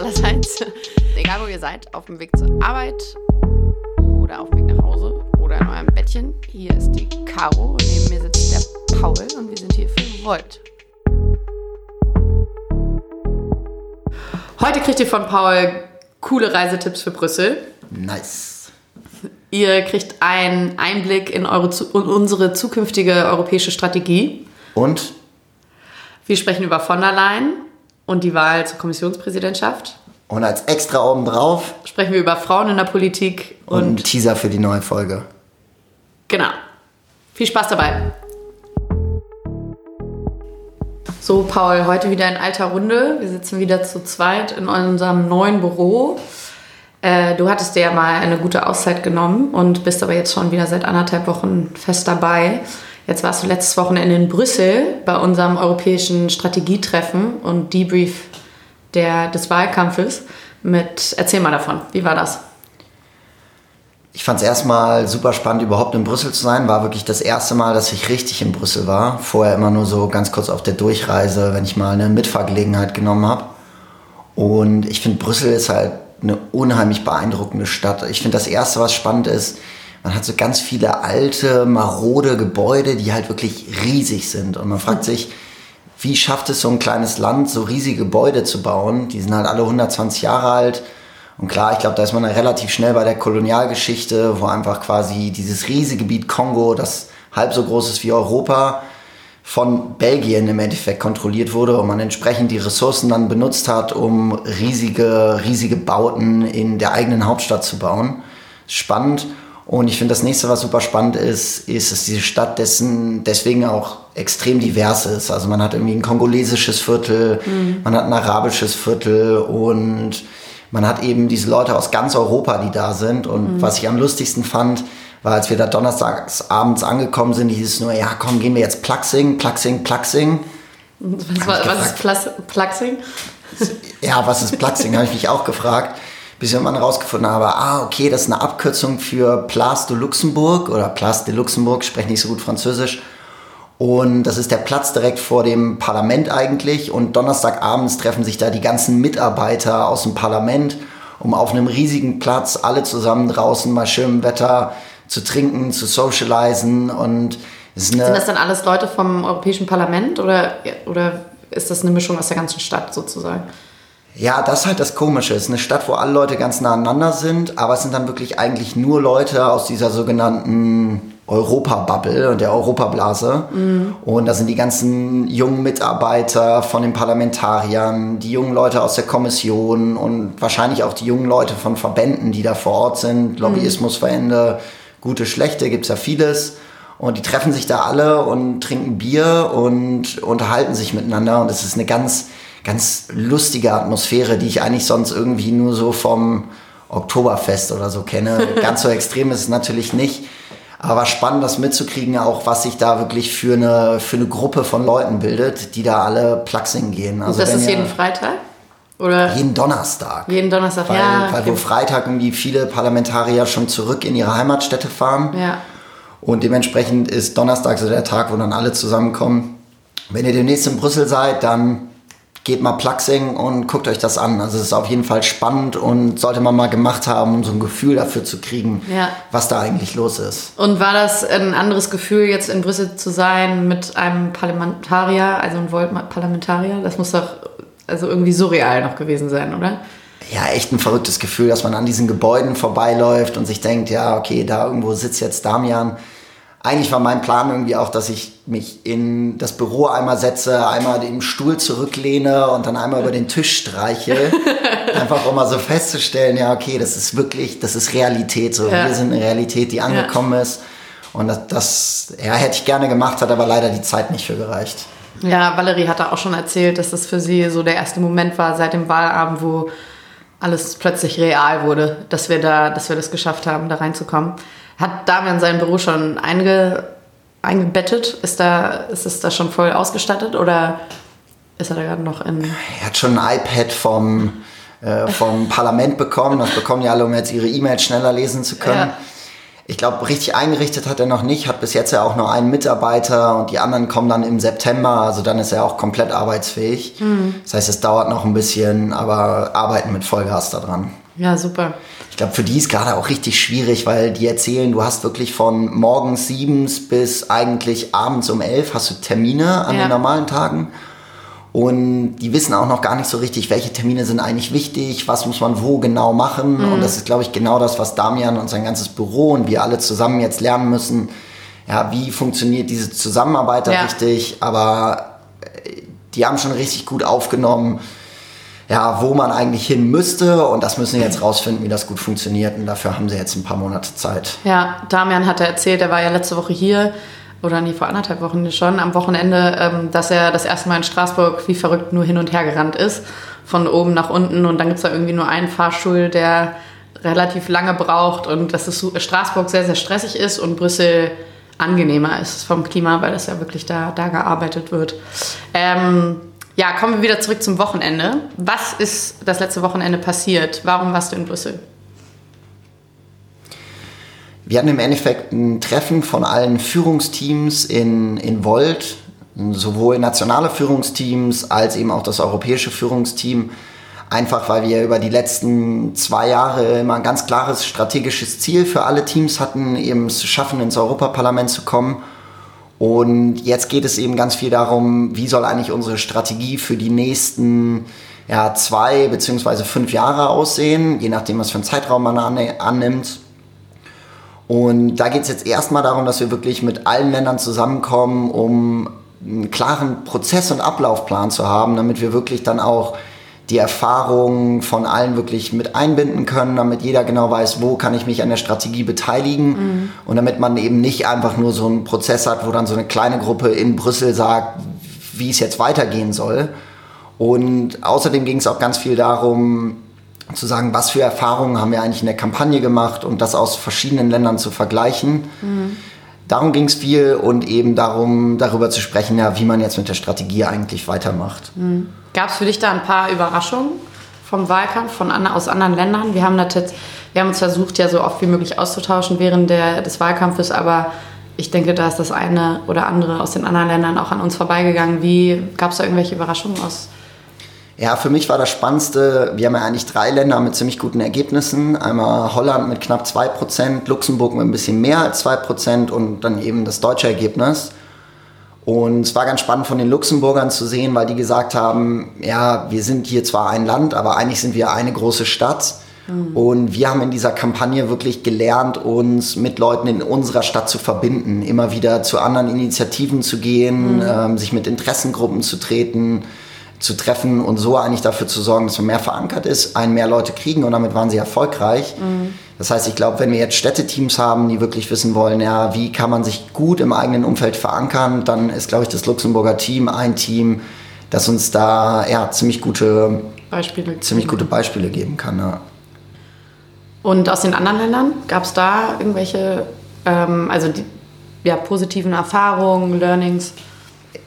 allerseits. Egal wo ihr seid, auf dem Weg zur Arbeit oder auf dem Weg nach Hause oder in eurem Bettchen. Hier ist die Caro und neben mir sitzt der Paul und wir sind hier für Volt. Heute kriegt ihr von Paul coole Reisetipps für Brüssel. Nice. Ihr kriegt einen Einblick in, eure, in unsere zukünftige europäische Strategie. Und Wir sprechen über von der Leyen und die Wahl zur Kommissionspräsidentschaft. Und als extra obendrauf Sprechen wir über Frauen in der Politik und, und, Teaser für die neue Folge. genau. Viel Spaß dabei. So, Paul, heute wieder in alter Runde. Wir sitzen wieder zu zweit in unserem neuen Büro. Äh, du hattest dir ja mal eine gute Auszeit genommen und bist aber jetzt schon wieder seit anderthalb Wochen fest dabei. Jetzt warst du letztes Wochenende in Brüssel bei unserem europäischen Strategietreffen und Debrief der, des Wahlkampfes. Mit, erzähl mal davon, wie war das? Ich fand es erstmal super spannend, überhaupt in Brüssel zu sein. War wirklich das erste Mal, dass ich richtig in Brüssel war. Vorher immer nur so ganz kurz auf der Durchreise, wenn ich mal eine Mitfahrgelegenheit genommen habe. Und ich finde, Brüssel ist halt eine unheimlich beeindruckende Stadt. Ich finde, das Erste, was spannend ist, man hat so ganz viele alte, marode Gebäude, die halt wirklich riesig sind. Und man fragt sich, wie schafft es so ein kleines Land, so riesige Gebäude zu bauen? Die sind halt alle 120 Jahre alt. Und klar, ich glaube, da ist man relativ schnell bei der Kolonialgeschichte, wo einfach quasi dieses riesige Gebiet Kongo, das halb so groß ist wie Europa, von Belgien im Endeffekt kontrolliert wurde und man entsprechend die Ressourcen dann benutzt hat, um riesige, riesige Bauten in der eigenen Hauptstadt zu bauen. Spannend. Und ich finde, das nächste, was super spannend ist, ist, dass diese Stadt dessen, deswegen auch extrem divers ist. Also man hat irgendwie ein kongolesisches Viertel, man hat ein arabisches Viertel und man hat eben diese Leute aus ganz Europa, die da sind. Und was ich am lustigsten fand, war, als wir da donnerstags abends angekommen sind, hieß es nur, ja komm, gehen wir jetzt Plaxing, Plaxing, Plaxing. Was, was ist Plaxing? Ja, was ist Plaxing, habe ich mich auch gefragt. Bis ich irgendwann rausgefunden habe, ah, okay, das ist eine Abkürzung für Place de Luxembourg oder Place de Luxembourg, spreche nicht so gut Französisch. Und das ist der Platz direkt vor dem Parlament eigentlich. Und Donnerstagabends treffen sich da die ganzen Mitarbeiter aus dem Parlament, um auf einem riesigen Platz alle zusammen draußen bei schönem Wetter zu trinken, zu socialisen. Und Sind das dann alles Leute vom Europäischen Parlament oder, oder ist das eine Mischung aus der ganzen Stadt sozusagen? Ja, das ist halt das Komische. Es ist eine Stadt, wo alle Leute ganz nah aneinander sind, aber es sind dann wirklich eigentlich nur Leute aus dieser sogenannten Europa-Bubble und der Europablase. Und da sind die ganzen jungen Mitarbeiter von den Parlamentariern, die jungen Leute aus der Kommission und wahrscheinlich auch die jungen Leute von Verbänden, die da vor Ort sind. Lobbyismusverbände, gute, schlechte, gibt's ja vieles. Und die treffen sich da alle und trinken Bier und unterhalten sich miteinander. Und es ist eine ganz, ganz lustige Atmosphäre, die ich eigentlich sonst irgendwie nur so vom Oktoberfest oder so kenne. Ganz so extrem ist es natürlich nicht. Aber spannend, das mitzukriegen, auch was sich da wirklich für eine, für eine Gruppe von Leuten bildet, die da alle Plaxing gehen. Also Und das ist jeden Freitag? Oder jeden Donnerstag. jeden Donnerstag? Weil, ja. weil okay. wo Freitag irgendwie viele Parlamentarier schon zurück in ihre Heimatstädte fahren. ja. Und dementsprechend ist Donnerstag so der Tag, wo dann alle zusammenkommen. Wenn ihr demnächst in Brüssel seid, dann geht mal Plaxing und guckt euch das an. Also es ist auf jeden Fall spannend und sollte man mal gemacht haben, um so ein Gefühl dafür zu kriegen, Ja. was da eigentlich los ist. Und war das ein anderes Gefühl, jetzt in Brüssel zu sein mit einem Parlamentarier, also ein Volt-Parlamentarier? Das muss doch also irgendwie surreal noch gewesen sein, oder? Ja, echt ein verrücktes Gefühl, dass man an diesen Gebäuden vorbeiläuft und sich denkt, ja, okay, da irgendwo sitzt jetzt Damian. Eigentlich war mein Plan irgendwie auch, dass ich mich in das Büro einmal setze, einmal den Stuhl zurücklehne und dann einmal über den Tisch streiche. Einfach um mal so festzustellen, ja, okay, das ist wirklich, das ist Realität. So, Ja. wir sind eine Realität, die angekommen ist. Und das, das ja, hätte ich gerne gemacht, hat aber leider die Zeit nicht für gereicht. Ja, Valerie hatte auch schon erzählt, dass das für sie so der erste Moment war seit dem Wahlabend, wo alles plötzlich real wurde, dass wir da, dass wir das geschafft haben, da reinzukommen. Hat Damian sein Büro schon einge, eingebettet? Ist da, ist es da schon voll ausgestattet oder ist er da gerade noch in? Er hat schon ein iPad vom, äh, vom Parlament bekommen. Das bekommen ja alle, um jetzt ihre E-Mails schneller lesen zu können. Ja. Ich glaube, richtig eingerichtet hat er noch nicht, hat bis jetzt ja auch nur einen Mitarbeiter und die anderen kommen dann im September, also dann ist er auch komplett arbeitsfähig. Mhm. Das heißt, es dauert noch ein bisschen, aber arbeiten mit Vollgas daran. Ja, super. Ich glaube, für die ist gerade auch richtig schwierig, weil die erzählen, du hast wirklich von morgens siebens bis eigentlich abends um elf hast du Termine an ja. den normalen Tagen. Und die wissen auch noch gar nicht so richtig, welche Termine sind eigentlich wichtig, was muss man wo genau machen. Mhm. Und das ist, glaube ich, genau das, was Damian und sein ganzes Büro und wir alle zusammen jetzt lernen müssen. Ja, wie funktioniert diese Zusammenarbeit da ja. richtig? Aber äh, die haben schon richtig gut aufgenommen, ja, wo man eigentlich hin müsste. Und das müssen wir jetzt rausfinden, wie das gut funktioniert. Und dafür haben sie jetzt ein paar Monate Zeit. Ja, Damian hatte erzählt, er war ja letzte Woche hier oder nie vor anderthalb Wochen schon, am Wochenende, ähm, dass er das erste Mal in Straßburg wie verrückt nur hin und her gerannt ist, von oben nach unten. Und dann gibt es da irgendwie nur einen Fahrstuhl, der relativ lange braucht und dass es Straßburg sehr, sehr stressig ist und Brüssel angenehmer ist vom Klima, weil das ja wirklich da, da gearbeitet wird. Ähm, ja, kommen wir wieder zurück zum Wochenende. Was ist das letzte Wochenende passiert? Warum warst du in Brüssel? Wir hatten im Endeffekt ein Treffen von allen Führungsteams in, in Volt, sowohl nationale Führungsteams als eben auch das europäische Führungsteam. Einfach weil wir über die letzten zwei Jahre immer ein ganz klares strategisches Ziel für alle Teams hatten, eben es zu schaffen, ins Europaparlament zu kommen. Und jetzt geht es eben ganz viel darum, wie soll eigentlich unsere Strategie für die nächsten ja, zwei beziehungsweise fünf Jahre aussehen, je nachdem, was für einen Zeitraum man annimmt. Und da geht es jetzt erstmal darum, dass wir wirklich mit allen Ländern zusammenkommen, um einen klaren Prozess- und Ablaufplan zu haben, damit wir wirklich dann auch die Erfahrungen von allen wirklich mit einbinden können, damit jeder genau weiß, wo kann ich mich an der Strategie beteiligen mhm. und damit man eben nicht einfach nur so einen Prozess hat, wo dann so eine kleine Gruppe in Brüssel sagt, wie es jetzt weitergehen soll. Und außerdem ging es auch ganz viel darum, zu sagen, was für Erfahrungen haben wir eigentlich in der Kampagne gemacht und das aus verschiedenen Ländern zu vergleichen. Mhm. Darum ging es viel und eben darum, darüber zu sprechen, ja, wie man jetzt mit der Strategie eigentlich weitermacht. Mhm. Gab es für dich da ein paar Überraschungen vom Wahlkampf von aus anderen Ländern? Wir haben, das wir haben uns versucht, ja so oft wie möglich auszutauschen während der, des Wahlkampfes, aber ich denke, da ist das eine oder andere aus den anderen Ländern auch an uns vorbeigegangen. Wie gab es da irgendwelche Überraschungen aus ja, für mich war das Spannendste, wir haben ja eigentlich drei Länder mit ziemlich guten Ergebnissen. Einmal Holland mit knapp 2%, Luxemburg mit ein bisschen mehr als 2% und dann eben das deutsche Ergebnis. Und es war ganz spannend von den Luxemburgern zu sehen, weil die gesagt haben, ja, wir sind hier zwar ein Land, aber eigentlich sind wir eine große Stadt. Mhm. Und wir haben in dieser Kampagne wirklich gelernt, uns mit Leuten in unserer Stadt zu verbinden, immer wieder zu anderen Initiativen zu gehen, mhm. ähm, sich mit Interessengruppen zu treten zu treffen und so eigentlich dafür zu sorgen, dass man mehr verankert ist, einen mehr Leute kriegen und damit waren sie erfolgreich. Mhm. Das heißt, ich glaube, wenn wir jetzt Städteteams haben, die wirklich wissen wollen, ja, wie kann man sich gut im eigenen Umfeld verankern, dann ist, glaube ich, das Luxemburger Team ein Team, das uns da ja, ziemlich gute Beispiele, ziemlich gute Beispiele geben kann. Ja. Und aus den anderen Ländern gab es da irgendwelche, ähm, also die, ja, positiven Erfahrungen, Learnings?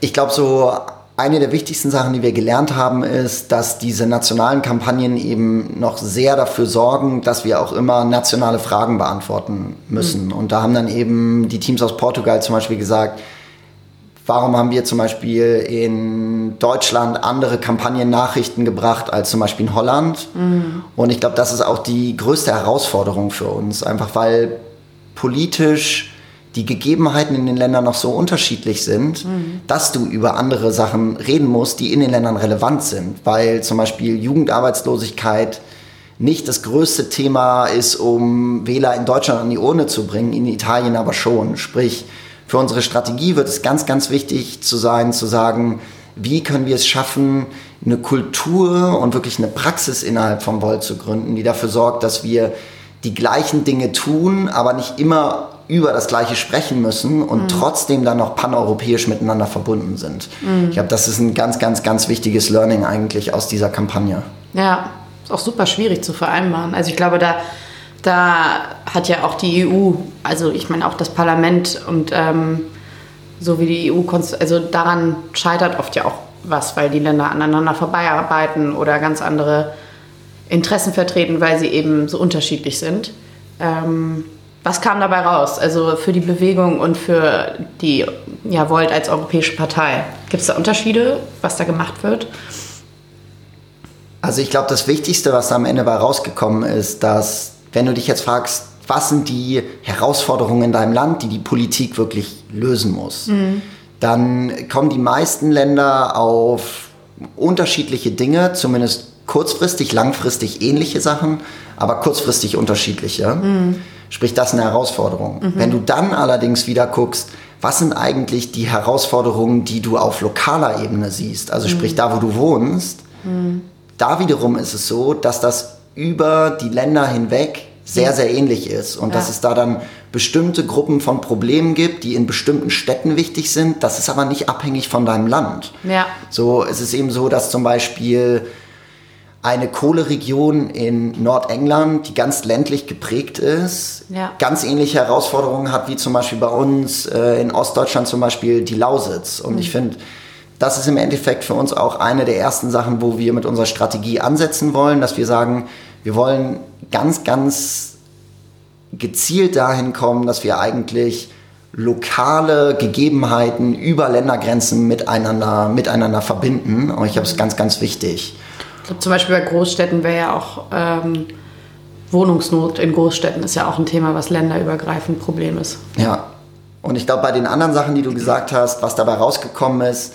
Ich glaube, so eine der wichtigsten Sachen, die wir gelernt haben, ist, dass diese nationalen Kampagnen eben noch sehr dafür sorgen, dass wir auch immer nationale Fragen beantworten müssen. Mhm. Und da haben dann eben die Teams aus Portugal zum Beispiel gesagt, warum haben wir zum Beispiel in Deutschland andere Kampagnennachrichten gebracht als zum Beispiel in Holland? Mhm. Und ich glaube, das ist auch die größte Herausforderung für uns, einfach weil politisch die Gegebenheiten in den Ländern noch so unterschiedlich sind, mhm. dass du über andere Sachen reden musst, die in den Ländern relevant sind. Weil zum Beispiel Jugendarbeitslosigkeit nicht das größte Thema ist, um Wähler in Deutschland an die Urne zu bringen, in Italien aber schon. Sprich, für unsere Strategie wird es ganz, ganz wichtig zu sein, zu sagen, wie können wir es schaffen, eine Kultur und wirklich eine Praxis innerhalb von Volt zu gründen, die dafür sorgt, dass wir die gleichen Dinge tun, aber nicht immer über das Gleiche sprechen müssen und mhm. trotzdem dann noch paneuropäisch miteinander verbunden sind. Mhm. Ich glaube, das ist ein ganz, ganz, ganz wichtiges Learning eigentlich aus dieser Kampagne. Ja, ist auch super schwierig zu vereinbaren. Also ich glaube, da, da hat ja auch die EU, also ich meine auch das Parlament und ähm, so wie die EU, also daran scheitert oft ja auch was, weil die Länder aneinander vorbeiarbeiten oder ganz andere Interessen vertreten, weil sie eben so unterschiedlich sind. Ähm, Was kam dabei raus? Also für die Bewegung und für die ja, Volt als europäische Partei. Gibt es da Unterschiede, was da gemacht wird? Also ich glaube, das Wichtigste, was da am Ende bei rausgekommen ist, dass wenn du dich jetzt fragst, was sind die Herausforderungen in deinem Land, die die Politik wirklich lösen muss, mhm. dann kommen die meisten Länder auf unterschiedliche Dinge, zumindest kurzfristig, langfristig ähnliche Sachen, aber kurzfristig unterschiedliche. Mhm. Sprich, das ist eine Herausforderung. Mhm. Wenn du dann allerdings wieder guckst, was sind eigentlich die Herausforderungen, die du auf lokaler Ebene siehst, also sprich mhm. da, wo du wohnst, mhm. Da wiederum ist es so, dass das über die Länder hinweg sehr, sehr ähnlich ist und ja. dass es da dann bestimmte Gruppen von Problemen gibt, die in bestimmten Städten wichtig sind. Das ist aber nicht abhängig von deinem Land. Ja. So es ist eben so, dass zum Beispiel eine Kohleregion in Nordengland, die ganz ländlich geprägt ist, ja. ganz ähnliche Herausforderungen hat wie zum Beispiel bei uns äh, in Ostdeutschland zum Beispiel die Lausitz. Und mhm. ich finde, das ist im Endeffekt für uns auch eine der ersten Sachen, wo wir mit unserer Strategie ansetzen wollen, dass wir sagen, wir wollen ganz, ganz gezielt dahin kommen, dass wir eigentlich lokale Gegebenheiten über Ländergrenzen miteinander, miteinander verbinden. Und ich glaube, es ist ganz, ganz wichtig. Ich glaube, zum Beispiel bei Großstädten wäre ja auch ähm, Wohnungsnot in Großstädten ist ja auch ein Thema, was länderübergreifend Problem ist. Ja. Und ich glaube, bei den anderen Sachen, die du gesagt hast, was dabei rausgekommen ist,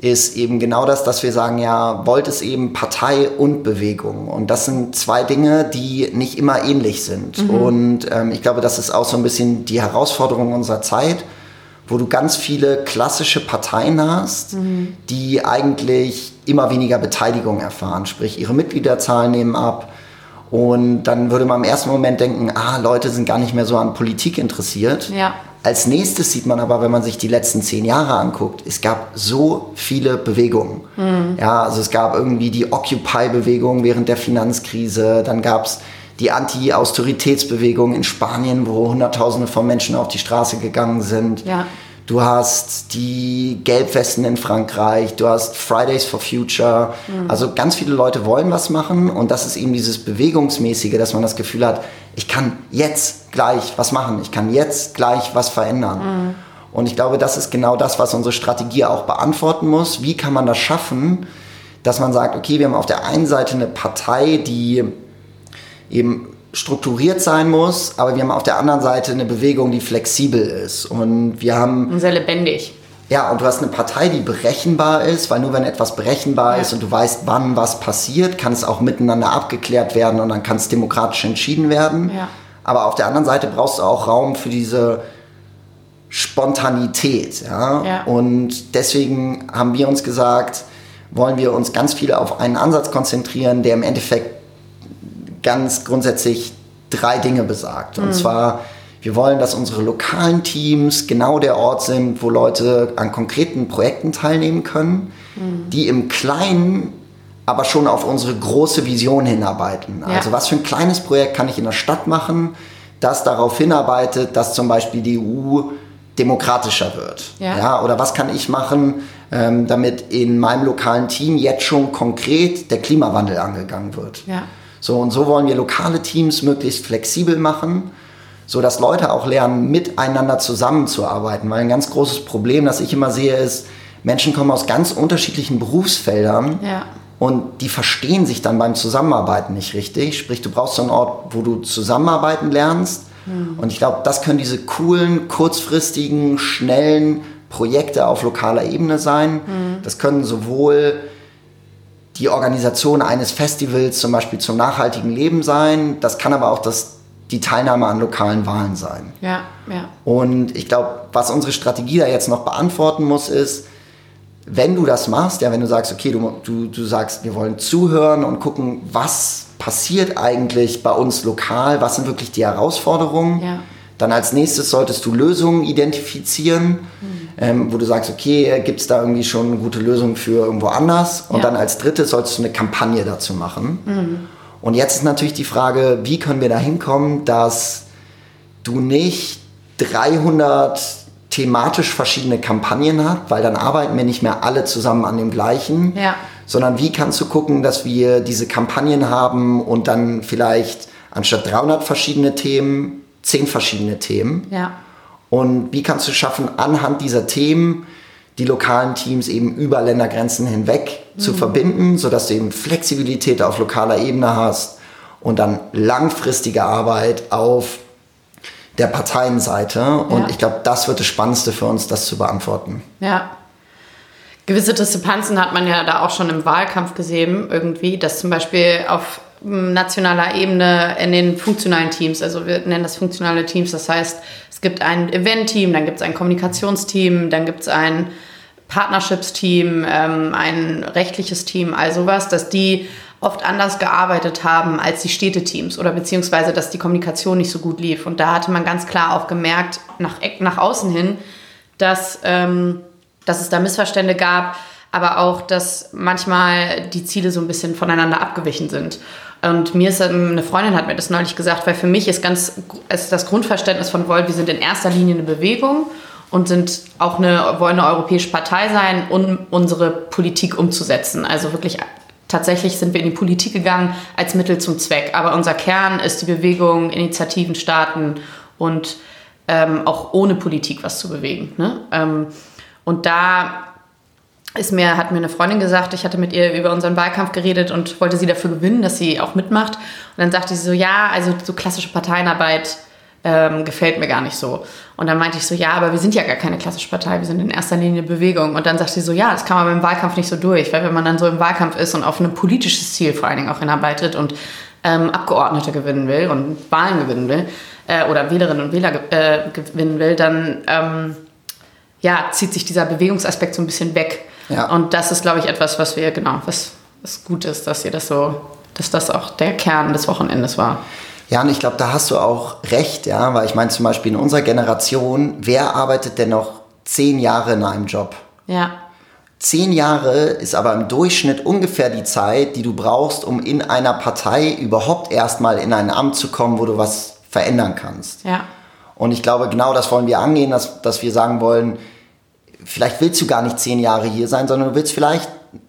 ist eben genau das, dass wir sagen, ja, Volt ist eben Partei und Bewegung. Und das sind zwei Dinge, die nicht immer ähnlich sind. Mhm. Und ähm, ich glaube, das ist auch so ein bisschen die Herausforderung unserer Zeit, wo du ganz viele klassische Parteien hast, mhm. die eigentlich immer weniger Beteiligung erfahren. Sprich, ihre Mitgliederzahlen nehmen ab. Und dann würde man im ersten Moment denken, ah, Leute sind gar nicht mehr so an Politik interessiert. Ja. Als nächstes sieht man aber, wenn man sich die letzten zehn Jahre anguckt, es gab so viele Bewegungen. Mhm. Ja, also es gab irgendwie die Occupy-Bewegung während der Finanzkrise, dann gab es die Anti-Austeritätsbewegung in Spanien, wo Hunderttausende von Menschen auf die Straße gegangen sind. Ja. Du hast die Gelbwesten in Frankreich, du hast Fridays for Future. Mhm. Also ganz viele Leute wollen was machen und das ist eben dieses Bewegungsmäßige, dass man das Gefühl hat, ich kann jetzt gleich was machen, ich kann jetzt gleich was verändern. Mhm. Und ich glaube, das ist genau das, was unsere Strategie auch beantworten muss. Wie kann man das schaffen, dass man sagt, okay, wir haben auf der einen Seite eine Partei, die eben strukturiert sein muss, aber wir haben auf der anderen Seite eine Bewegung, die flexibel ist. Und wir haben. Sehr lebendig. Ja, und du hast eine Partei, die berechenbar ist, weil nur wenn etwas berechenbar ja. ist und du weißt, wann was passiert, kann es auch miteinander abgeklärt werden und dann kann es demokratisch entschieden werden. Ja. Aber auf der anderen Seite brauchst du auch Raum für diese Spontanität. Ja? ja? Und deswegen haben wir uns gesagt, wollen wir uns ganz viel auf einen Ansatz konzentrieren, der im Endeffekt ganz grundsätzlich drei Dinge besagt. Und mhm. zwar, wir wollen, dass unsere lokalen Teams genau der Ort sind, wo Leute an konkreten Projekten teilnehmen können, mhm. die im Kleinen aber schon auf unsere große Vision hinarbeiten. Ja. Also was für ein kleines Projekt kann ich in der Stadt machen, das darauf hinarbeitet, dass zum Beispiel die EU demokratischer wird. Ja. ja oder was kann ich machen, ähm, damit in meinem lokalen Team jetzt schon konkret der Klimawandel angegangen wird. Ja. So und so wollen wir lokale Teams möglichst flexibel machen, so dass Leute auch lernen, miteinander zusammenzuarbeiten. Weil ein ganz großes Problem, das ich immer sehe, ist, Menschen kommen aus ganz unterschiedlichen Berufsfeldern ja. und die verstehen sich dann beim Zusammenarbeiten nicht richtig. Sprich, du brauchst so einen Ort, wo du zusammenarbeiten lernst. Mhm. Und ich glaube, das können diese coolen, kurzfristigen, schnellen Projekte auf lokaler Ebene sein. Mhm. Das können sowohl die Organisation eines Festivals zum Beispiel zum nachhaltigen Leben sein. Das kann aber auch das, die Teilnahme an lokalen Wahlen sein. Ja, ja. Und ich glaube, was unsere Strategie da jetzt noch beantworten muss, ist, wenn du das machst, ja, wenn du sagst, okay, du, du, du sagst, wir wollen zuhören und gucken, was passiert eigentlich bei uns lokal, was sind wirklich die Herausforderungen, ja. Dann als nächstes solltest du Lösungen identifizieren. Mhm ähm, wo du sagst, okay, gibt es da irgendwie schon eine gute Lösung für irgendwo anders? Und ja. dann als drittes solltest du eine Kampagne dazu machen. Mhm. Und jetzt ist natürlich die Frage, wie können wir da hinkommen, dass du nicht 300 thematisch verschiedene Kampagnen hast, weil dann arbeiten wir nicht mehr alle zusammen an dem gleichen, ja. sondern wie kannst du gucken, dass wir diese Kampagnen haben und dann vielleicht anstatt 300 verschiedene Themen zehn verschiedene Themen. Ja. Und wie kannst du schaffen, anhand dieser Themen die lokalen Teams eben über Ländergrenzen hinweg mhm. zu verbinden, sodass du eben Flexibilität auf lokaler Ebene hast und dann langfristige Arbeit auf der Parteienseite. Und ja. ich glaube, das wird das Spannendste für uns, das zu beantworten. Ja. Gewisse Diskrepanzen hat man ja da auch schon im Wahlkampf gesehen, irgendwie, dass zum Beispiel auf nationaler Ebene in den funktionalen Teams, also wir nennen das funktionale Teams, das heißt, es gibt ein Event-Team, dann gibt es ein Kommunikationsteam, dann gibt es ein Partnerships-Team, ähm, ein rechtliches Team, all sowas, dass die oft anders gearbeitet haben als die Städteteams oder beziehungsweise, dass die Kommunikation nicht so gut lief. Und da hatte man ganz klar auch gemerkt, nach, nach außen hin, dass, ähm, dass es da Missverstände gab, aber auch, dass manchmal die Ziele so ein bisschen voneinander abgewichen sind. Und mir ist eine Freundin hat mir das neulich gesagt, weil für mich ist ganz ist das Grundverständnis von Volt, wir sind in erster Linie eine Bewegung und sind auch eine, wollen eine europäische Partei sein, um unsere Politik umzusetzen. Also wirklich tatsächlich sind wir in die Politik gegangen als Mittel zum Zweck. Aber unser Kern ist die Bewegung, Initiativen starten und ähm, auch ohne Politik was zu bewegen. Ne? Ähm, und da ist mir, hat mir eine Freundin gesagt, ich hatte mit ihr über unseren Wahlkampf geredet und wollte sie dafür gewinnen, dass sie auch mitmacht. Und dann sagte sie so, ja, also so klassische Parteienarbeit ähm, gefällt mir gar nicht so. Und dann meinte ich so, ja, aber wir sind ja gar keine klassische Partei, wir sind in erster Linie Bewegung. Und dann sagt sie so, ja, das kann man beim Wahlkampf nicht so durch, weil wenn man dann so im Wahlkampf ist und auf ein politisches Ziel vor allen Dingen auch hinarbeitet und ähm, Abgeordnete gewinnen will und Wahlen gewinnen will äh, oder Wählerinnen und Wähler äh, gewinnen will, dann ähm, ja, zieht sich dieser Bewegungsaspekt so ein bisschen weg. Ja. Und das ist, glaube ich, etwas, was wir, genau, was, was gut ist, dass ihr das so, dass das auch der Kern des Wochenendes war. Ja, und ich glaube, da hast du auch recht, ja, weil ich meine zum Beispiel in unserer Generation, wer arbeitet denn noch zehn Jahre in einem Job? Ja. Zehn Jahre ist aber im Durchschnitt ungefähr die Zeit, die du brauchst, um in einer Partei überhaupt erstmal in ein Amt zu kommen, wo du was verändern kannst. Ja. Und ich glaube, genau das wollen wir angehen, dass, dass wir sagen wollen, vielleicht willst du gar nicht zehn Jahre hier sein, sondern du willst vielleicht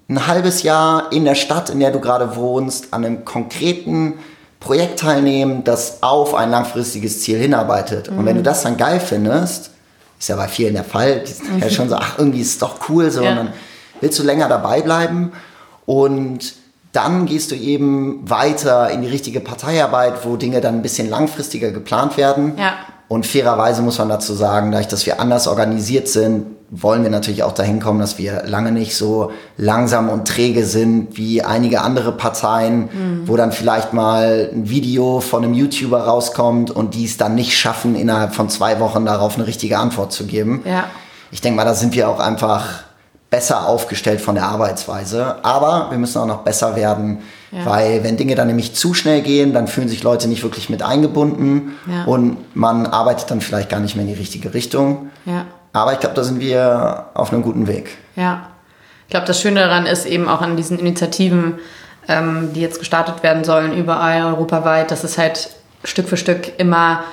ein halbes Jahr in der Stadt, in der du gerade wohnst, an einem konkreten Projekt teilnehmen, das auf ein langfristiges Ziel hinarbeitet. Mhm. Und wenn du das dann geil findest, ist ja bei vielen der Fall, die sind mhm. ja schon so, ach, irgendwie ist es doch cool, so, ja. und dann willst du länger dabei bleiben und dann gehst du eben weiter in die richtige Parteiarbeit, wo Dinge dann ein bisschen langfristiger geplant werden. Ja. Und fairerweise muss man dazu sagen, dadurch, dass wir anders organisiert sind, wollen wir natürlich auch dahin kommen, dass wir lange nicht so langsam und träge sind wie einige andere Parteien, mhm. wo dann vielleicht mal ein Video von einem YouTuber rauskommt und die es dann nicht schaffen, innerhalb von zwei Wochen darauf eine richtige Antwort zu geben. Ja. Ich denke mal, da sind wir auch einfach besser aufgestellt von der Arbeitsweise. Aber wir müssen auch noch besser werden, ja. weil wenn Dinge dann nämlich zu schnell gehen, dann fühlen sich Leute nicht wirklich mit eingebunden ja. und man arbeitet dann vielleicht gar nicht mehr in die richtige Richtung. Ja. Aber ich glaube, da sind wir auf einem guten Weg. Ja. Ich glaube, das Schöne daran ist eben auch an diesen Initiativen, ähm, die jetzt gestartet werden sollen, überall europaweit, dass es halt Stück für Stück immer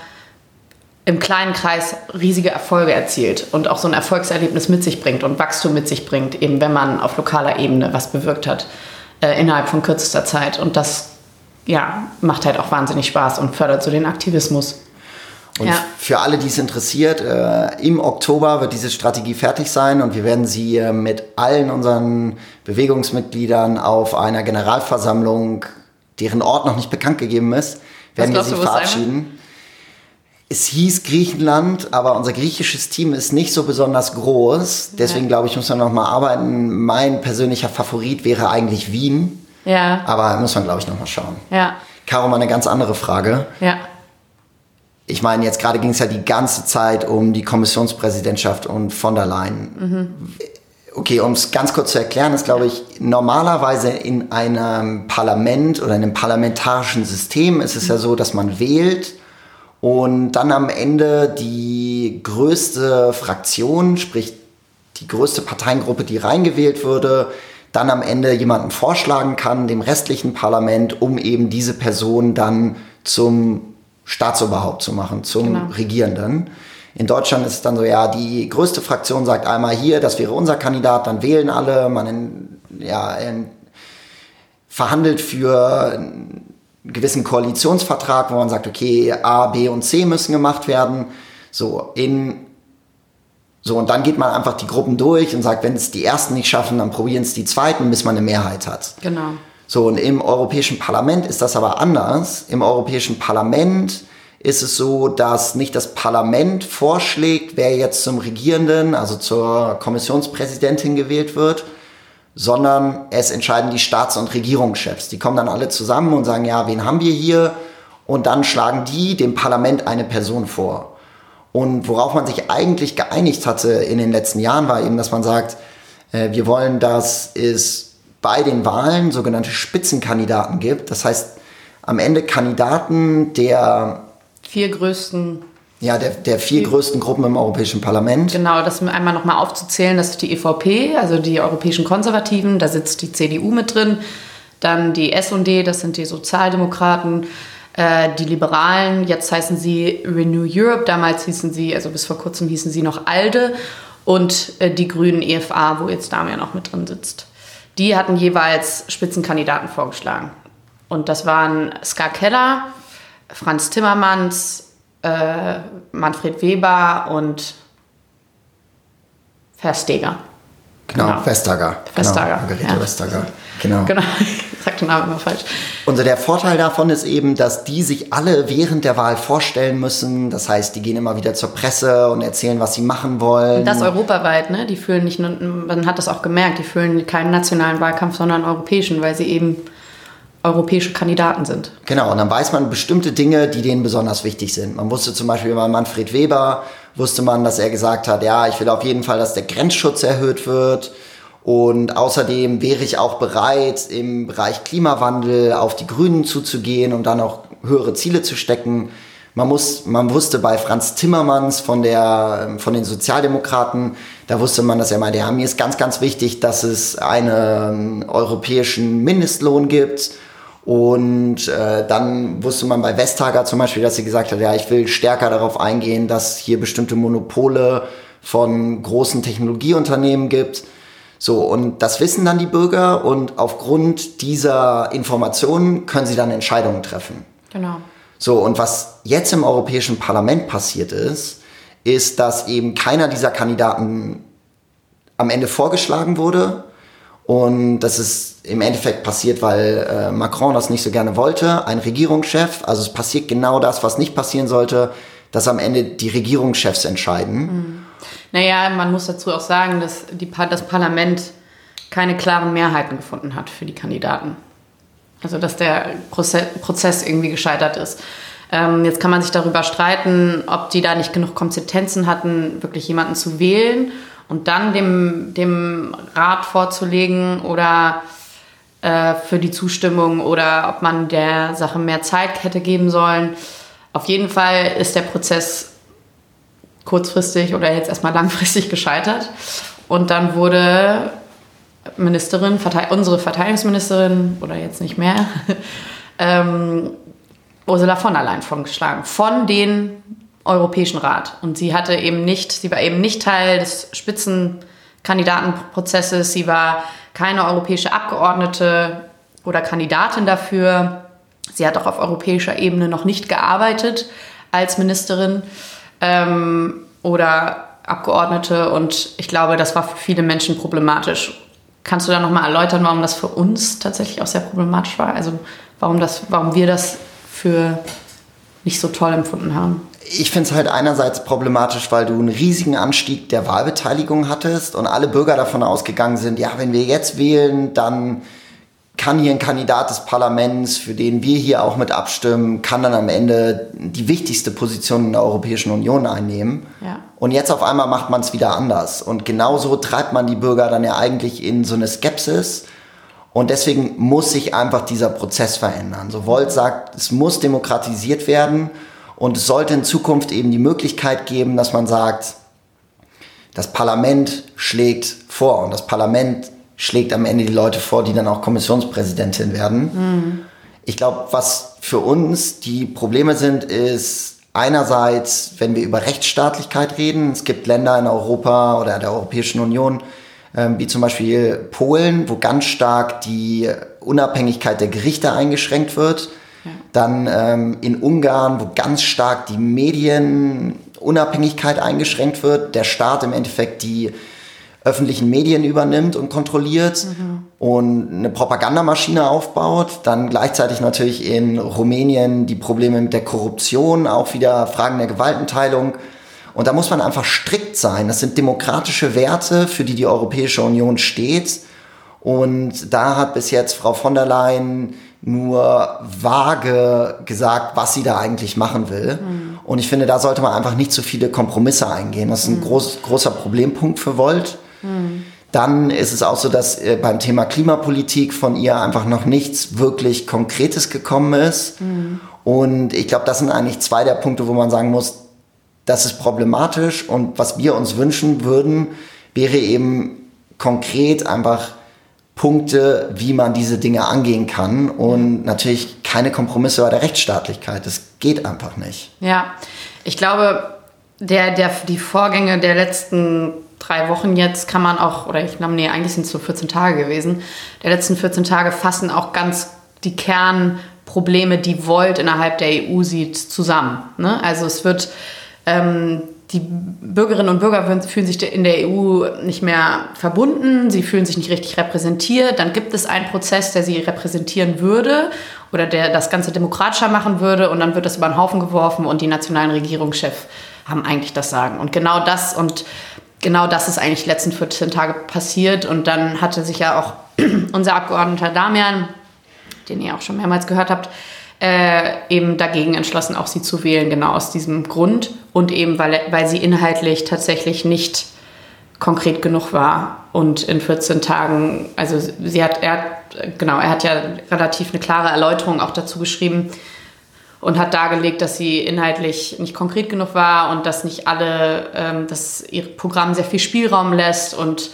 im kleinen Kreis riesige Erfolge erzielt und auch so ein Erfolgserlebnis mit sich bringt und Wachstum mit sich bringt, eben wenn man auf lokaler Ebene was bewirkt hat äh, innerhalb von kürzester Zeit. Und das ja, macht halt auch wahnsinnig Spaß und fördert so den Aktivismus. Und ja. für alle, die es interessiert, äh, im Oktober wird diese Strategie fertig sein und wir werden sie äh, mit allen unseren Bewegungsmitgliedern auf einer Generalversammlung, deren Ort noch nicht bekannt gegeben ist, werden wir sie verabschieden. Es hieß Griechenland, aber unser griechisches Team ist nicht so besonders groß. Deswegen ja. glaube ich, muss man noch mal arbeiten. Mein persönlicher Favorit wäre eigentlich Wien. Ja. Aber muss man, glaube ich, noch mal schauen. Ja. Caro, mal eine ganz andere Frage. Ja ich meine, jetzt gerade ging es ja die ganze Zeit um die Kommissionspräsidentschaft und von der Leyen. Mhm. Okay, um es ganz kurz zu erklären, ist, glaube ich, normalerweise in einem Parlament oder in einem parlamentarischen System ist es ja so, dass man wählt und dann am Ende die größte Fraktion, sprich die größte Parteiengruppe, die reingewählt würde, dann am Ende jemanden vorschlagen kann, dem restlichen Parlament, um eben diese Person dann zum Staatsoberhaupt zu machen, zum genau. Regierenden. In Deutschland ist es dann so, ja, die größte Fraktion sagt einmal hier, das wäre unser Kandidat, dann wählen alle, man in, ja, in, verhandelt für gewissen Koalitionsvertrag, wo man sagt, okay, A, B und C müssen gemacht werden. So, in so, und dann geht man einfach die Gruppen durch und sagt, wenn es die ersten nicht schaffen, dann probieren es die zweiten, bis man eine Mehrheit hat. Genau. So, und im Europäischen Parlament ist das aber anders. Im Europäischen Parlament ist es so, dass nicht das Parlament vorschlägt, wer jetzt zum Regierenden, also zur Kommissionspräsidentin gewählt wird, sondern es entscheiden die Staats- und Regierungschefs. Die kommen dann alle zusammen und sagen, ja, wen haben wir hier? Und dann schlagen die dem Parlament eine Person vor. Und worauf man sich eigentlich geeinigt hatte in den letzten Jahren, war eben, dass man sagt, äh, wir wollen, dass es bei den Wahlen sogenannte Spitzenkandidaten gibt. Das heißt, am Ende Kandidaten der vier größten ja, der, der vier größten Gruppen im Europäischen Parlament. Genau, das einmal nochmal aufzuzählen, das ist die EVP, also die Europäischen Konservativen, da sitzt die CDU mit drin, dann die SD, das sind die Sozialdemokraten, äh, die Liberalen, jetzt heißen sie Renew Europe, damals hießen sie, also bis vor kurzem hießen sie noch ALDE und äh, die Grünen EFA, wo jetzt Damia noch mit drin sitzt. Die hatten jeweils Spitzenkandidaten vorgeschlagen. Und das waren Ska Keller, Franz Timmermans, äh, Manfred Weber und Versteger. Genau, genau. Vestager. Vestager. Genau, Margarete ja. Vestager. Genau. Genau, ich sag den Namen immer falsch. Und der Vorteil davon ist eben, dass die sich alle während der Wahl vorstellen müssen. Das heißt, die gehen immer wieder zur Presse und erzählen, was sie machen wollen. Und das europaweit, ne? Die fühlen nicht nur, man hat das auch gemerkt, die fühlen keinen nationalen Wahlkampf, sondern europäischen, weil sie eben europäische Kandidaten sind. Genau, und dann weiß man bestimmte Dinge, die denen besonders wichtig sind. Man wusste zum Beispiel bei Manfred Weber, wusste man, dass er gesagt hat, ja, ich will auf jeden Fall, dass der Grenzschutz erhöht wird. Und außerdem wäre ich auch bereit, im Bereich Klimawandel auf die Grünen zuzugehen, um dann auch höhere Ziele zu stecken. Man, muss, man wusste bei Franz Timmermans von, der, von den Sozialdemokraten, da wusste man, dass er meinte, ja, mir ist ganz, ganz wichtig, dass es einen europäischen Mindestlohn gibt und äh, dann wusste man bei Vestager zum Beispiel, dass sie gesagt hat, ja, ich will stärker darauf eingehen, dass hier bestimmte Monopole von großen Technologieunternehmen gibt. So, und das wissen dann die Bürger und aufgrund dieser Informationen können sie dann Entscheidungen treffen. Genau. So, und was jetzt im Europäischen Parlament passiert ist, ist, dass eben keiner dieser Kandidaten am Ende vorgeschlagen wurde, und das ist im Endeffekt passiert, weil äh, Macron das nicht so gerne wollte, ein Regierungschef. Also es passiert genau das, was nicht passieren sollte, dass am Ende die Regierungschefs entscheiden. Mhm. Naja, man muss dazu auch sagen, dass die, das Parlament keine klaren Mehrheiten gefunden hat für die Kandidaten. Also dass der Prozess irgendwie gescheitert ist. Ähm, jetzt kann man sich darüber streiten, ob die da nicht genug Kompetenzen hatten, wirklich jemanden zu wählen und dann dem, dem Rat vorzulegen oder äh, für die Zustimmung oder ob man der Sache mehr Zeit hätte geben sollen. Auf jeden Fall ist der Prozess kurzfristig oder jetzt erstmal langfristig gescheitert. Und dann wurde Ministerin, unsere Verteidigungsministerin, oder jetzt nicht mehr, ähm, Ursula von der Leyen vorgeschlagen. Von den Europäischen Rat. Und sie hatte eben nicht, sie war eben nicht Teil des Spitzenkandidatenprozesses. Sie war keine europäische Abgeordnete oder Kandidatin dafür. Sie hat auch auf europäischer Ebene noch nicht gearbeitet als Ministerin ähm, oder Abgeordnete. Und ich glaube, das war für viele Menschen problematisch. Kannst du da nochmal erläutern, warum das für uns tatsächlich auch sehr problematisch war? Also warum, das, warum wir das für nicht so toll empfunden haben? ich finde es halt einerseits problematisch, weil du einen riesigen Anstieg der Wahlbeteiligung hattest und alle Bürger davon ausgegangen sind, ja, wenn wir jetzt wählen, dann kann hier ein Kandidat des Parlaments, für den wir hier auch mit abstimmen, kann dann am Ende die wichtigste Position in der Europäischen Union einnehmen. Ja. Und jetzt auf einmal macht man es wieder anders. Und genauso treibt man die Bürger dann ja eigentlich in so eine Skepsis. Und deswegen muss sich einfach dieser Prozess verändern. So Volt sagt, es muss demokratisiert werden. Und es sollte in Zukunft eben die Möglichkeit geben, dass man sagt, das Parlament schlägt vor und das Parlament schlägt am Ende die Leute vor, die dann auch Kommissionspräsidentin werden. Mhm. Ich glaube, was für uns die Probleme sind, ist einerseits, wenn wir über Rechtsstaatlichkeit reden, es gibt Länder in Europa oder der Europäischen Union, ähm, wie zum Beispiel Polen, wo ganz stark die Unabhängigkeit der Gerichte eingeschränkt wird. Ja. Dann ähm, in Ungarn, wo ganz stark die Medienunabhängigkeit eingeschränkt wird, der Staat im Endeffekt die öffentlichen Medien übernimmt und kontrolliert mhm. und eine Propagandamaschine aufbaut. Dann gleichzeitig natürlich in Rumänien die Probleme mit der Korruption, auch wieder Fragen der Gewaltenteilung. Und da muss man einfach strikt sein. Das sind demokratische Werte, für die die Europäische Union steht. Und da hat bis jetzt Frau von der Leyen nur vage gesagt, was sie da eigentlich machen will. Mhm. Und ich finde, da sollte man einfach nicht zu viele Kompromisse eingehen. Das ist ein mhm. groß, großer Problempunkt für Volt. Mhm. Dann ist es auch so, dass äh, beim Thema Klimapolitik von ihr einfach noch nichts wirklich Konkretes gekommen ist. Mhm. Und ich glaube, das sind eigentlich zwei der Punkte, wo man sagen muss, das ist problematisch. Und was wir uns wünschen würden, wäre eben konkret einfach Punkte, wie man diese Dinge angehen kann und natürlich keine Kompromisse bei der Rechtsstaatlichkeit. Das geht einfach nicht. Ja, ich glaube, der, der, die Vorgänge der letzten drei Wochen jetzt kann man auch, oder ich glaube, nee, eigentlich sind es so 14 Tage gewesen, der letzten 14 Tage fassen auch ganz die Kernprobleme, die Volt innerhalb der EU sieht, zusammen. Ne? Also es wird ähm, die Bürgerinnen und Bürger fühlen sich in der EU nicht mehr verbunden, sie fühlen sich nicht richtig repräsentiert. Dann gibt es einen Prozess, der sie repräsentieren würde oder der das Ganze demokratischer machen würde und dann wird das über den Haufen geworfen und die nationalen Regierungschefs haben eigentlich das Sagen. Und genau das und genau das ist eigentlich die letzten 14 Tage passiert. Und dann hatte sich ja auch unser Abgeordneter Damian, den ihr auch schon mehrmals gehört habt, äh, eben dagegen entschlossen, auch sie zu wählen, genau aus diesem Grund. Und eben, weil, weil sie inhaltlich tatsächlich nicht konkret genug war. Und in 14 Tagen, also sie hat, er genau, er hat ja relativ eine klare Erläuterung auch dazu geschrieben und hat dargelegt, dass sie inhaltlich nicht konkret genug war und dass nicht alle, ähm, dass ihr Programm sehr viel Spielraum lässt und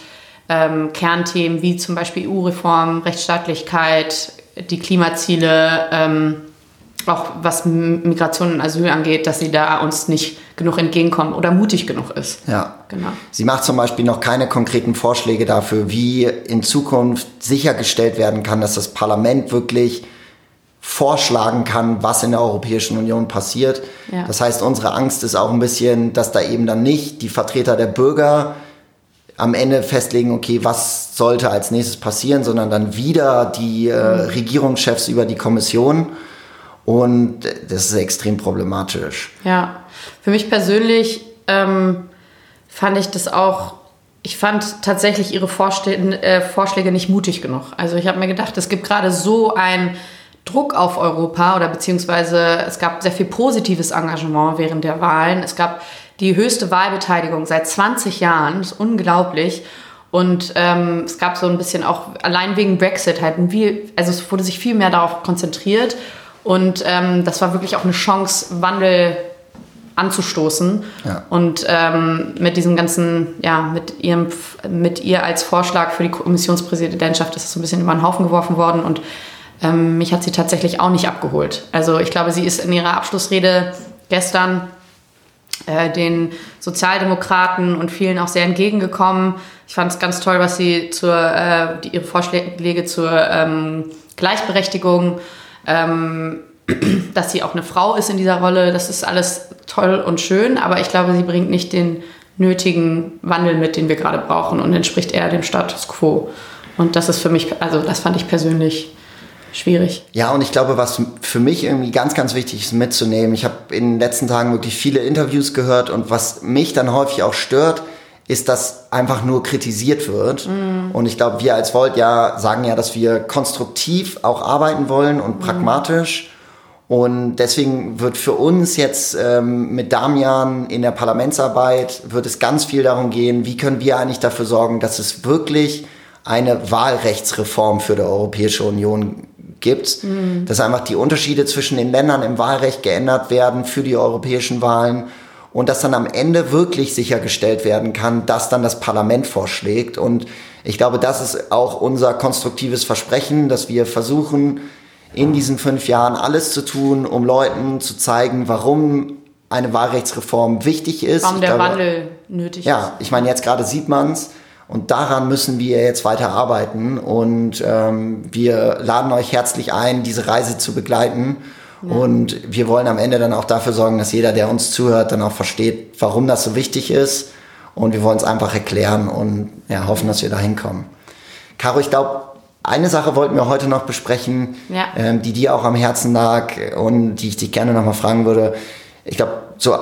ähm, Kernthemen wie zum Beispiel EU-Reform, Rechtsstaatlichkeit, die Klimaziele, ähm, auch was Migration und Asyl angeht, dass sie da uns nicht genug entgegenkommen oder mutig genug ist. Ja. Genau. Sie macht zum Beispiel noch keine konkreten Vorschläge dafür, wie in Zukunft sichergestellt werden kann, dass das Parlament wirklich vorschlagen kann, was in der Europäischen Union passiert. Ja. Das heißt, unsere Angst ist auch ein bisschen, dass da eben dann nicht die Vertreter der Bürger am Ende festlegen, okay, was sollte als nächstes passieren, sondern dann wieder die äh, mhm. Regierungschefs über die Kommission. Und das ist extrem problematisch. Ja, für mich persönlich ähm, fand ich das auch, ich fand tatsächlich ihre Vorschläge, äh, Vorschläge nicht mutig genug. Also ich habe mir gedacht, es gibt gerade so ein Druck auf Europa oder beziehungsweise es gab sehr viel positives Engagement während der Wahlen. Es gab die höchste Wahlbeteiligung seit 20 Jahren, das ist unglaublich. Und ähm, es gab so ein bisschen auch, allein wegen Brexit halt, wie, also es wurde sich viel mehr darauf konzentriert. Und ähm, das war wirklich auch eine Chance, Wandel anzustoßen. Ja. Und ähm, mit diesem ganzen, ja, mit ihrem, mit ihr als Vorschlag für die Kommissionspräsidentschaft ist es so ein bisschen über den Haufen geworfen worden und ähm, mich hat sie tatsächlich auch nicht abgeholt. Also ich glaube, sie ist in ihrer Abschlussrede gestern äh, den Sozialdemokraten und vielen auch sehr entgegengekommen. Ich fand es ganz toll, was sie zur, äh, die, ihre Vorschläge zur ähm, Gleichberechtigung, ähm, dass sie auch eine Frau ist in dieser Rolle, das ist alles toll und schön, aber ich glaube, sie bringt nicht den nötigen Wandel mit, den wir gerade brauchen und entspricht eher dem Status quo. Und das ist für mich, also das fand ich persönlich schwierig. Ja, und ich glaube, was für mich irgendwie ganz, ganz wichtig ist mitzunehmen, ich habe in den letzten Tagen wirklich viele Interviews gehört und was mich dann häufig auch stört, ist, dass einfach nur kritisiert wird. Mm. Und ich glaube, wir als Volt ja sagen ja, dass wir konstruktiv auch arbeiten wollen und mm. pragmatisch. Und deswegen wird für uns jetzt ähm, mit Damian in der Parlamentsarbeit wird es ganz viel darum gehen, wie können wir eigentlich dafür sorgen, dass es wirklich eine Wahlrechtsreform für die Europäische Union gibt, mhm. dass einfach die Unterschiede zwischen den Ländern im Wahlrecht geändert werden für die europäischen Wahlen und dass dann am Ende wirklich sichergestellt werden kann, dass dann das Parlament vorschlägt. Und ich glaube, das ist auch unser konstruktives Versprechen, dass wir versuchen, in diesen fünf Jahren alles zu tun, um Leuten zu zeigen, warum eine Wahlrechtsreform wichtig ist. Warum der glaube, Wandel nötig ja, ist. Ja, ich meine, jetzt gerade sieht man es und daran müssen wir jetzt weiter arbeiten. Und ähm, wir laden euch herzlich ein, diese Reise zu begleiten. Ja. Und wir wollen am Ende dann auch dafür sorgen, dass jeder, der uns zuhört, dann auch versteht, warum das so wichtig ist. Und wir wollen es einfach erklären und ja, hoffen, dass wir da hinkommen. Caro, ich glaube, eine Sache wollten wir heute noch besprechen, ja. ähm, die dir auch am Herzen lag und die ich dich gerne nochmal fragen würde. Ich glaube, so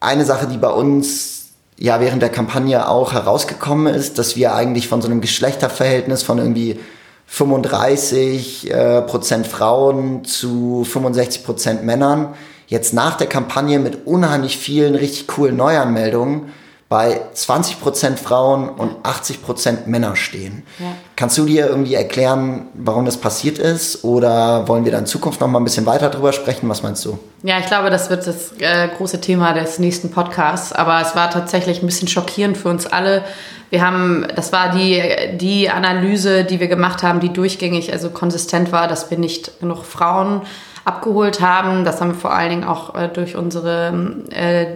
eine Sache, die bei uns ja während der Kampagne auch herausgekommen ist, dass wir eigentlich von so einem Geschlechterverhältnis von irgendwie 35 äh, Prozent Frauen zu 65 Prozent Männern jetzt nach der Kampagne mit unheimlich vielen richtig coolen Neuanmeldungen bei 20% Frauen und 80% Männer stehen. Ja. Kannst du dir irgendwie erklären, warum das passiert ist? Oder wollen wir da in Zukunft noch mal ein bisschen weiter drüber sprechen? Was meinst du? Ja, ich glaube, das wird das äh, große Thema des nächsten Podcasts. Aber es war tatsächlich ein bisschen schockierend für uns alle. Wir haben, das war die, die Analyse, die wir gemacht haben, die durchgängig, also konsistent war, dass wir nicht genug Frauen abgeholt haben. Das haben wir vor allen Dingen auch äh, durch unsere äh,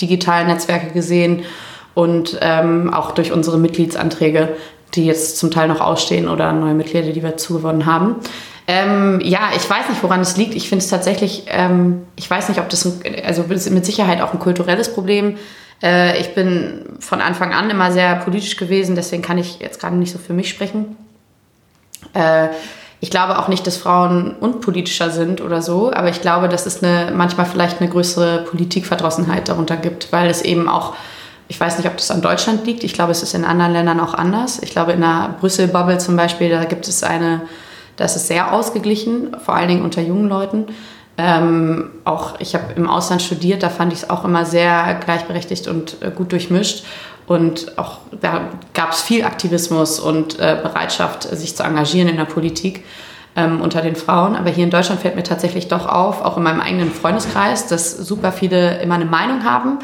digitalen Netzwerke gesehen und ähm, auch durch unsere Mitgliedsanträge, die jetzt zum Teil noch ausstehen oder neue Mitglieder, die wir zugewonnen haben. Ähm, ja, ich weiß nicht, woran es liegt. Ich finde es tatsächlich, ähm, ich weiß nicht, ob das, ein, also mit Sicherheit auch ein kulturelles Problem. Äh, ich bin von Anfang an immer sehr politisch gewesen, deswegen kann ich jetzt gerade nicht so für mich sprechen. Äh, ich glaube auch nicht, dass Frauen unpolitischer sind oder so, aber ich glaube, dass es eine, manchmal vielleicht eine größere Politikverdrossenheit darunter gibt, weil es eben auch, ich weiß nicht, ob das an Deutschland liegt, ich glaube, es ist in anderen Ländern auch anders. Ich glaube, in der Brüssel-Bubble zum Beispiel, da gibt es eine, das ist sehr ausgeglichen, vor allen Dingen unter jungen Leuten. Ähm, auch ich habe im Ausland studiert, da fand ich es auch immer sehr gleichberechtigt und äh, gut durchmischt. Und auch da gab es viel Aktivismus und äh, Bereitschaft, sich zu engagieren in der Politik ähm, unter den Frauen. Aber hier in Deutschland fällt mir tatsächlich doch auf, auch in meinem eigenen Freundeskreis, dass super viele immer eine Meinung haben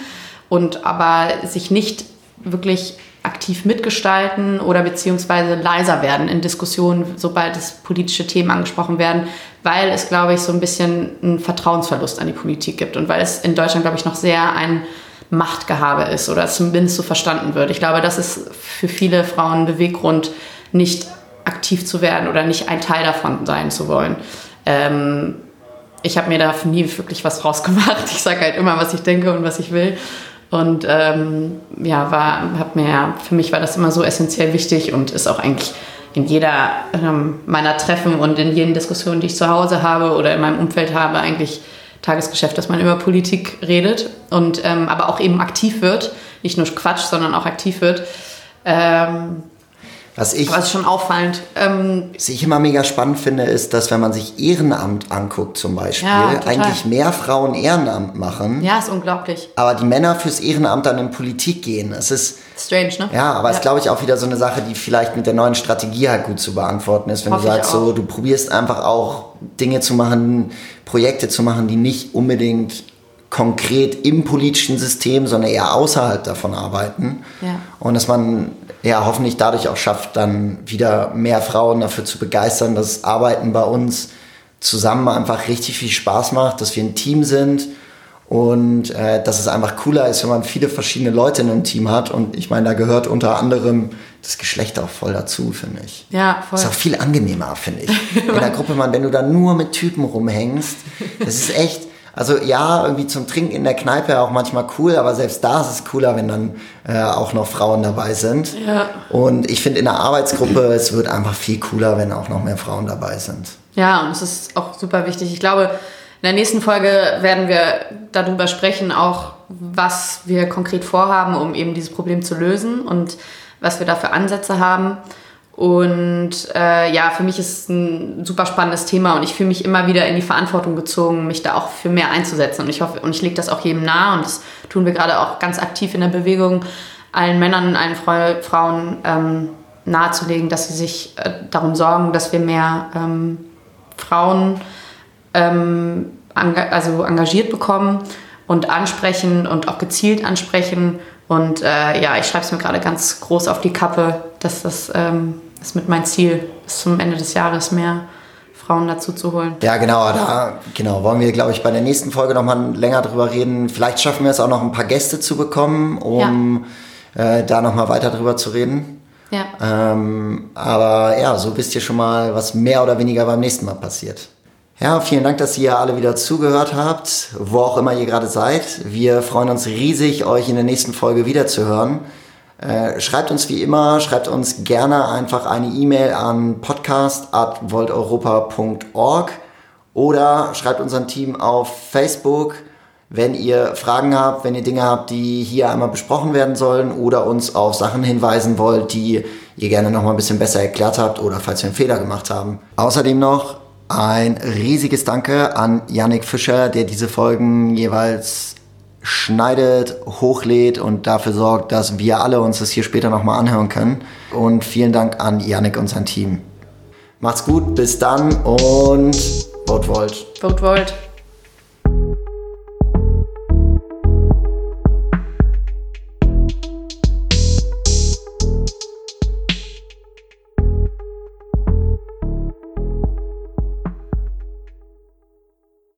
und aber sich nicht wirklich aktiv mitgestalten oder beziehungsweise leiser werden in Diskussionen, sobald es politische Themen angesprochen werden, weil es, glaube ich, so ein bisschen einen Vertrauensverlust an die Politik gibt und weil es in Deutschland, glaube ich, noch sehr ein Machtgehabe ist oder zumindest so verstanden wird. Ich glaube, das ist für viele Frauen ein Beweggrund, nicht aktiv zu werden oder nicht ein Teil davon sein zu wollen. Ähm, ich habe mir da nie wirklich was rausgemacht. Ich sage halt immer, was ich denke und was ich will. Und ähm, ja, war, hab mir, für mich war das immer so essentiell wichtig und ist auch eigentlich in jeder ähm, meiner Treffen und in jeden Diskussionen, die ich zu Hause habe oder in meinem Umfeld habe, eigentlich Tagesgeschäft, dass man über Politik redet und ähm, aber auch eben aktiv wird, nicht nur Quatsch, sondern auch aktiv wird. Ähm, was ich, was schon auffallend. Ähm, was ich immer mega spannend finde, ist, dass wenn man sich Ehrenamt anguckt zum Beispiel, ja, eigentlich mehr Frauen Ehrenamt machen. Ja, ist unglaublich. Aber die Männer fürs Ehrenamt dann in Politik gehen. Es ist strange, ne? Ja, aber es ja. ist glaube ich auch wieder so eine Sache, die vielleicht mit der neuen Strategie halt gut zu beantworten ist, wenn Hoffe du sagst, so du probierst einfach auch Dinge zu machen, Projekte zu machen, die nicht unbedingt konkret im politischen System, sondern eher außerhalb davon arbeiten. Ja. Und dass man ja hoffentlich dadurch auch schafft, dann wieder mehr Frauen dafür zu begeistern, dass Arbeiten bei uns zusammen einfach richtig viel Spaß macht, dass wir ein Team sind und äh, dass es einfach cooler ist, wenn man viele verschiedene Leute in einem Team hat. Und ich meine, da gehört unter anderem das Geschlecht auch voll dazu, finde ich. Ja, voll. Das ist auch viel angenehmer, finde ich. In der Gruppe, man, wenn du da nur mit Typen rumhängst, das ist echt also ja, irgendwie zum Trinken in der Kneipe auch manchmal cool, aber selbst da ist es cooler, wenn dann äh, auch noch Frauen dabei sind. Ja. Und ich finde in der Arbeitsgruppe, es wird einfach viel cooler, wenn auch noch mehr Frauen dabei sind. Ja, und es ist auch super wichtig. Ich glaube, in der nächsten Folge werden wir darüber sprechen, auch was wir konkret vorhaben, um eben dieses Problem zu lösen und was wir da für Ansätze haben. Und äh, ja, für mich ist es ein super spannendes Thema und ich fühle mich immer wieder in die Verantwortung gezogen, mich da auch für mehr einzusetzen. Und ich hoffe, und ich lege das auch jedem nahe und das tun wir gerade auch ganz aktiv in der Bewegung, allen Männern, allen Frau, Frauen ähm, nahezulegen, dass sie sich äh, darum sorgen, dass wir mehr ähm, Frauen ähm, also engagiert bekommen und ansprechen und auch gezielt ansprechen. Und äh, ja, ich schreibe es mir gerade ganz groß auf die Kappe, dass das ähm, ist mit mein Ziel, bis zum Ende des Jahres mehr Frauen dazu zu holen. Ja, genau, da genau, wollen wir, glaube ich, bei der nächsten Folge nochmal länger drüber reden. Vielleicht schaffen wir es auch noch ein paar Gäste zu bekommen, um ja. äh, da nochmal weiter drüber zu reden. Ja. Ähm, aber ja, so wisst ihr schon mal, was mehr oder weniger beim nächsten Mal passiert. Ja, vielen Dank, dass ihr alle wieder zugehört habt, wo auch immer ihr gerade seid. Wir freuen uns riesig, euch in der nächsten Folge wiederzuhören. Äh, schreibt uns wie immer, schreibt uns gerne einfach eine E-Mail an podcast.volteuropa.org oder schreibt unserem Team auf Facebook, wenn ihr Fragen habt, wenn ihr Dinge habt, die hier einmal besprochen werden sollen oder uns auf Sachen hinweisen wollt, die ihr gerne noch mal ein bisschen besser erklärt habt oder falls wir einen Fehler gemacht haben. Außerdem noch ein riesiges Danke an Yannick Fischer, der diese Folgen jeweils schneidet, hochlädt und dafür sorgt, dass wir alle uns das hier später nochmal anhören können. Und vielen Dank an Yannick und sein Team. Macht's gut, bis dann und Vote Volt. Vote Volt.